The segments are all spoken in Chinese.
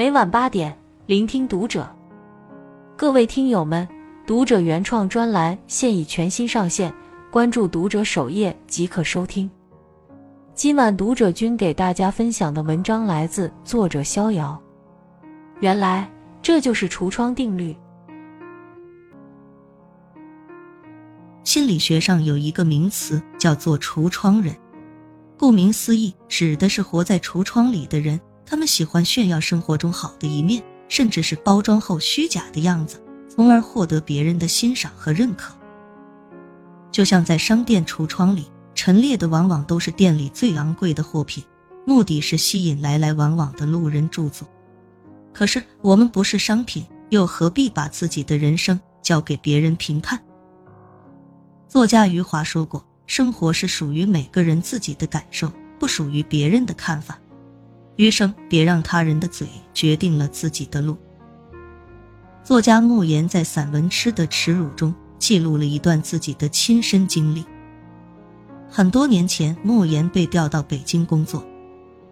每晚八点，聆听读者。各位听友们，读者原创专栏现已全新上线，关注读者首页即可收听。今晚读者君给大家分享的文章来自作者逍遥。原来这就是橱窗定律。心理学上有一个名词叫做橱窗人，顾名思义，指的是活在橱窗里的人。他们喜欢炫耀生活中好的一面，甚至是包装后虚假的样子，从而获得别人的欣赏和认可。就像在商店橱窗里陈列的，往往都是店里最昂贵的货品，目的是吸引来来往往的路人驻足。可是我们不是商品，又何必把自己的人生交给别人评判？作家余华说过：“生活是属于每个人自己的感受，不属于别人的看法。”余生别让他人的嘴决定了自己的路。作家莫言在散文《吃的耻辱》中记录了一段自己的亲身经历。很多年前，莫言被调到北京工作。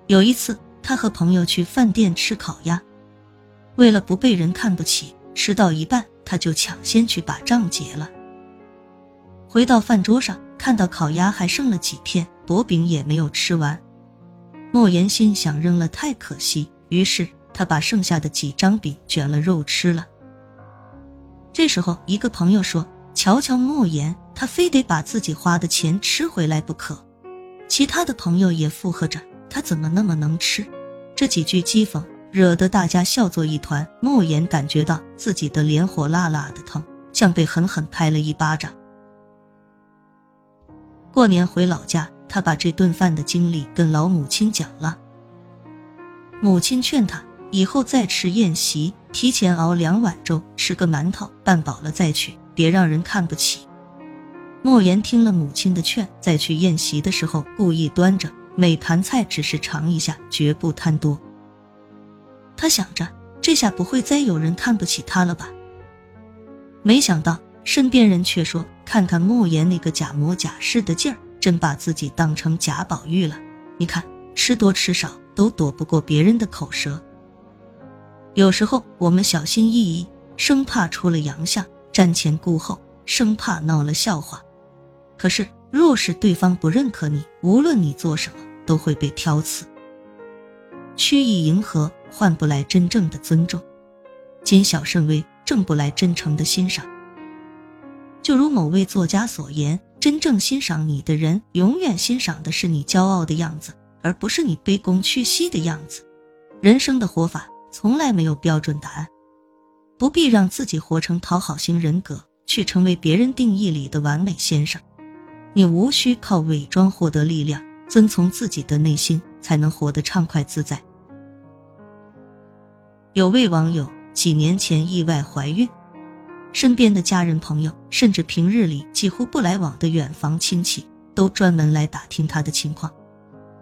有一次，他和朋友去饭店吃烤鸭，为了不被人看不起，吃到一半他就抢先去把账结了。回到饭桌上，看到烤鸭还剩了几片薄饼也没有吃完。莫言心想扔了太可惜，于是他把剩下的几张饼卷了肉吃了。这时候，一个朋友说：“瞧瞧莫言，他非得把自己花的钱吃回来不可。”其他的朋友也附和着：“他怎么那么能吃？”这几句讥讽惹得大家笑作一团。莫言感觉到自己的脸火辣辣的疼，像被狠狠拍了一巴掌。过年回老家。他把这顿饭的经历跟老母亲讲了，母亲劝他以后再吃宴席，提前熬两碗粥，吃个馒头，拌饱了再去，别让人看不起。莫言听了母亲的劝，在去宴席的时候，故意端着每盘菜只是尝一下，绝不贪多。他想着，这下不会再有人看不起他了吧？没想到身边人却说：“看看莫言那个假模假式的劲儿。”真把自己当成贾宝玉了，你看吃多吃少都躲不过别人的口舌。有时候我们小心翼翼，生怕出了洋相，瞻前顾后，生怕闹了笑话。可是若是对方不认可你，无论你做什么都会被挑刺。曲意迎合换不来真正的尊重，谨小慎微挣不来真诚的欣赏。就如某位作家所言。真正欣赏你的人，永远欣赏的是你骄傲的样子，而不是你卑躬屈膝的样子。人生的活法从来没有标准答案，不必让自己活成讨好型人格，去成为别人定义里的完美先生。你无需靠伪装获得力量，遵从自己的内心，才能活得畅快自在。有位网友几年前意外怀孕。身边的家人、朋友，甚至平日里几乎不来往的远房亲戚，都专门来打听他的情况。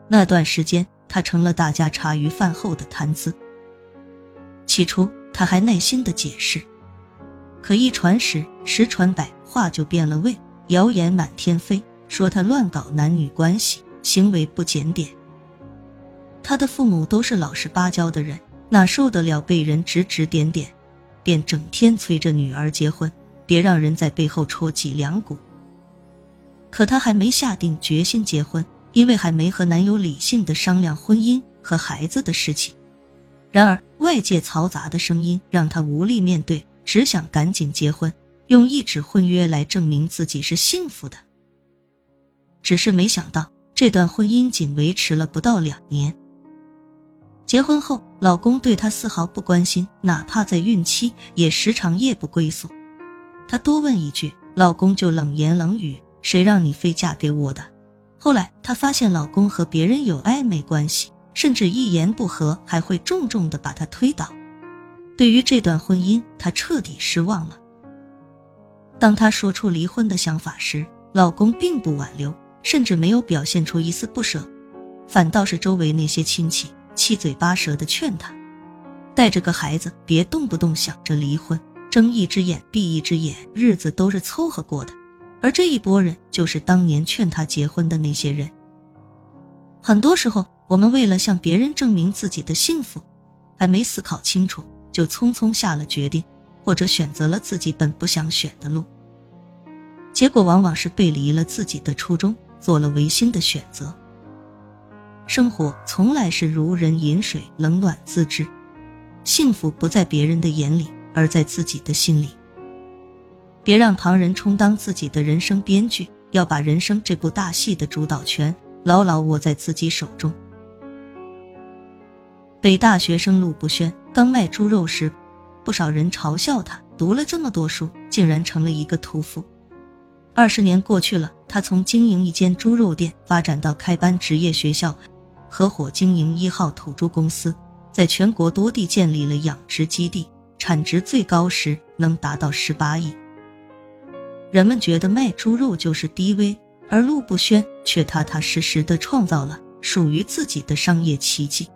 那段时间，他成了大家茶余饭后的谈资。起初，他还耐心的解释，可一传十，十传百，话就变了味，谣言满天飞，说他乱搞男女关系，行为不检点。他的父母都是老实巴交的人，哪受得了被人指指点点？便整天催着女儿结婚，别让人在背后戳脊梁骨。可她还没下定决心结婚，因为还没和男友理性的商量婚姻和孩子的事情。然而外界嘈杂的声音让她无力面对，只想赶紧结婚，用一纸婚约来证明自己是幸福的。只是没想到，这段婚姻仅维持了不到两年。结婚后，老公对她丝毫不关心，哪怕在孕期也时常夜不归宿。她多问一句，老公就冷言冷语：“谁让你非嫁给我的？”后来她发现老公和别人有暧昧关系，甚至一言不合还会重重的把她推倒。对于这段婚姻，她彻底失望了。当她说出离婚的想法时，老公并不挽留，甚至没有表现出一丝不舍，反倒是周围那些亲戚。七嘴八舌的劝他，带着个孩子，别动不动想着离婚，睁一只眼闭一只眼，日子都是凑合过的。而这一波人，就是当年劝他结婚的那些人。很多时候，我们为了向别人证明自己的幸福，还没思考清楚就匆匆下了决定，或者选择了自己本不想选的路，结果往往是背离了自己的初衷，做了违心的选择。生活从来是如人饮水，冷暖自知。幸福不在别人的眼里，而在自己的心里。别让旁人充当自己的人生编剧，要把人生这部大戏的主导权牢牢握在自己手中。北大学生陆步轩刚卖猪肉时，不少人嘲笑他读了这么多书，竟然成了一个屠夫。二十年过去了，他从经营一间猪肉店发展到开班职业学校。合伙经营一号土猪公司，在全国多地建立了养殖基地，产值最高时能达到十八亿。人们觉得卖猪肉就是低微，而陆步轩却踏踏实实的创造了属于自己的商业奇迹。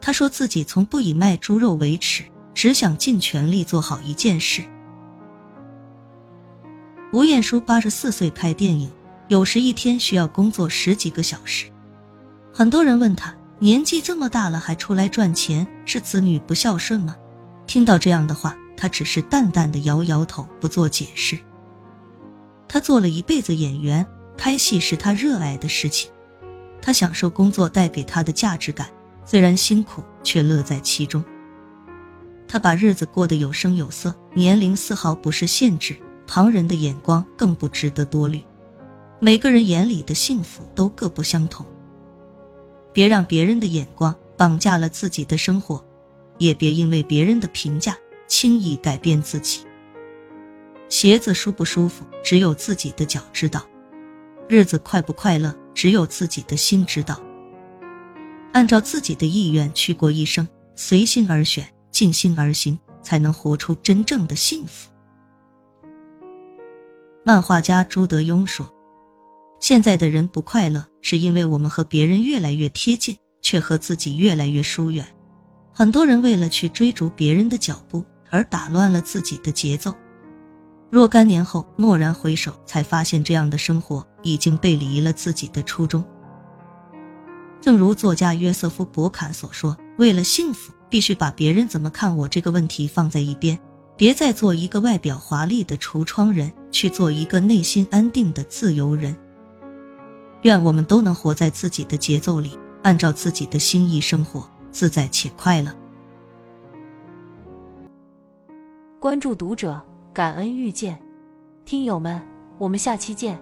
他说自己从不以卖猪肉为耻，只想尽全力做好一件事。吴彦姝八十四岁拍电影，有时一天需要工作十几个小时。很多人问他，年纪这么大了还出来赚钱，是子女不孝顺吗？听到这样的话，他只是淡淡的摇摇头，不做解释。他做了一辈子演员，拍戏是他热爱的事情，他享受工作带给他的价值感，虽然辛苦，却乐在其中。他把日子过得有声有色，年龄丝毫不是限制，旁人的眼光更不值得多虑。每个人眼里的幸福都各不相同。别让别人的眼光绑架了自己的生活，也别因为别人的评价轻易改变自己。鞋子舒不舒服，只有自己的脚知道；日子快不快乐，只有自己的心知道。按照自己的意愿去过一生，随心而选，尽心而行，才能活出真正的幸福。漫画家朱德庸说。现在的人不快乐，是因为我们和别人越来越贴近，却和自己越来越疏远。很多人为了去追逐别人的脚步，而打乱了自己的节奏。若干年后蓦然回首，才发现这样的生活已经背离了自己的初衷。正如作家约瑟夫·伯坎所说：“为了幸福，必须把别人怎么看我这个问题放在一边，别再做一个外表华丽的橱窗人，去做一个内心安定的自由人。”愿我们都能活在自己的节奏里，按照自己的心意生活，自在且快乐。关注读者，感恩遇见，听友们，我们下期见。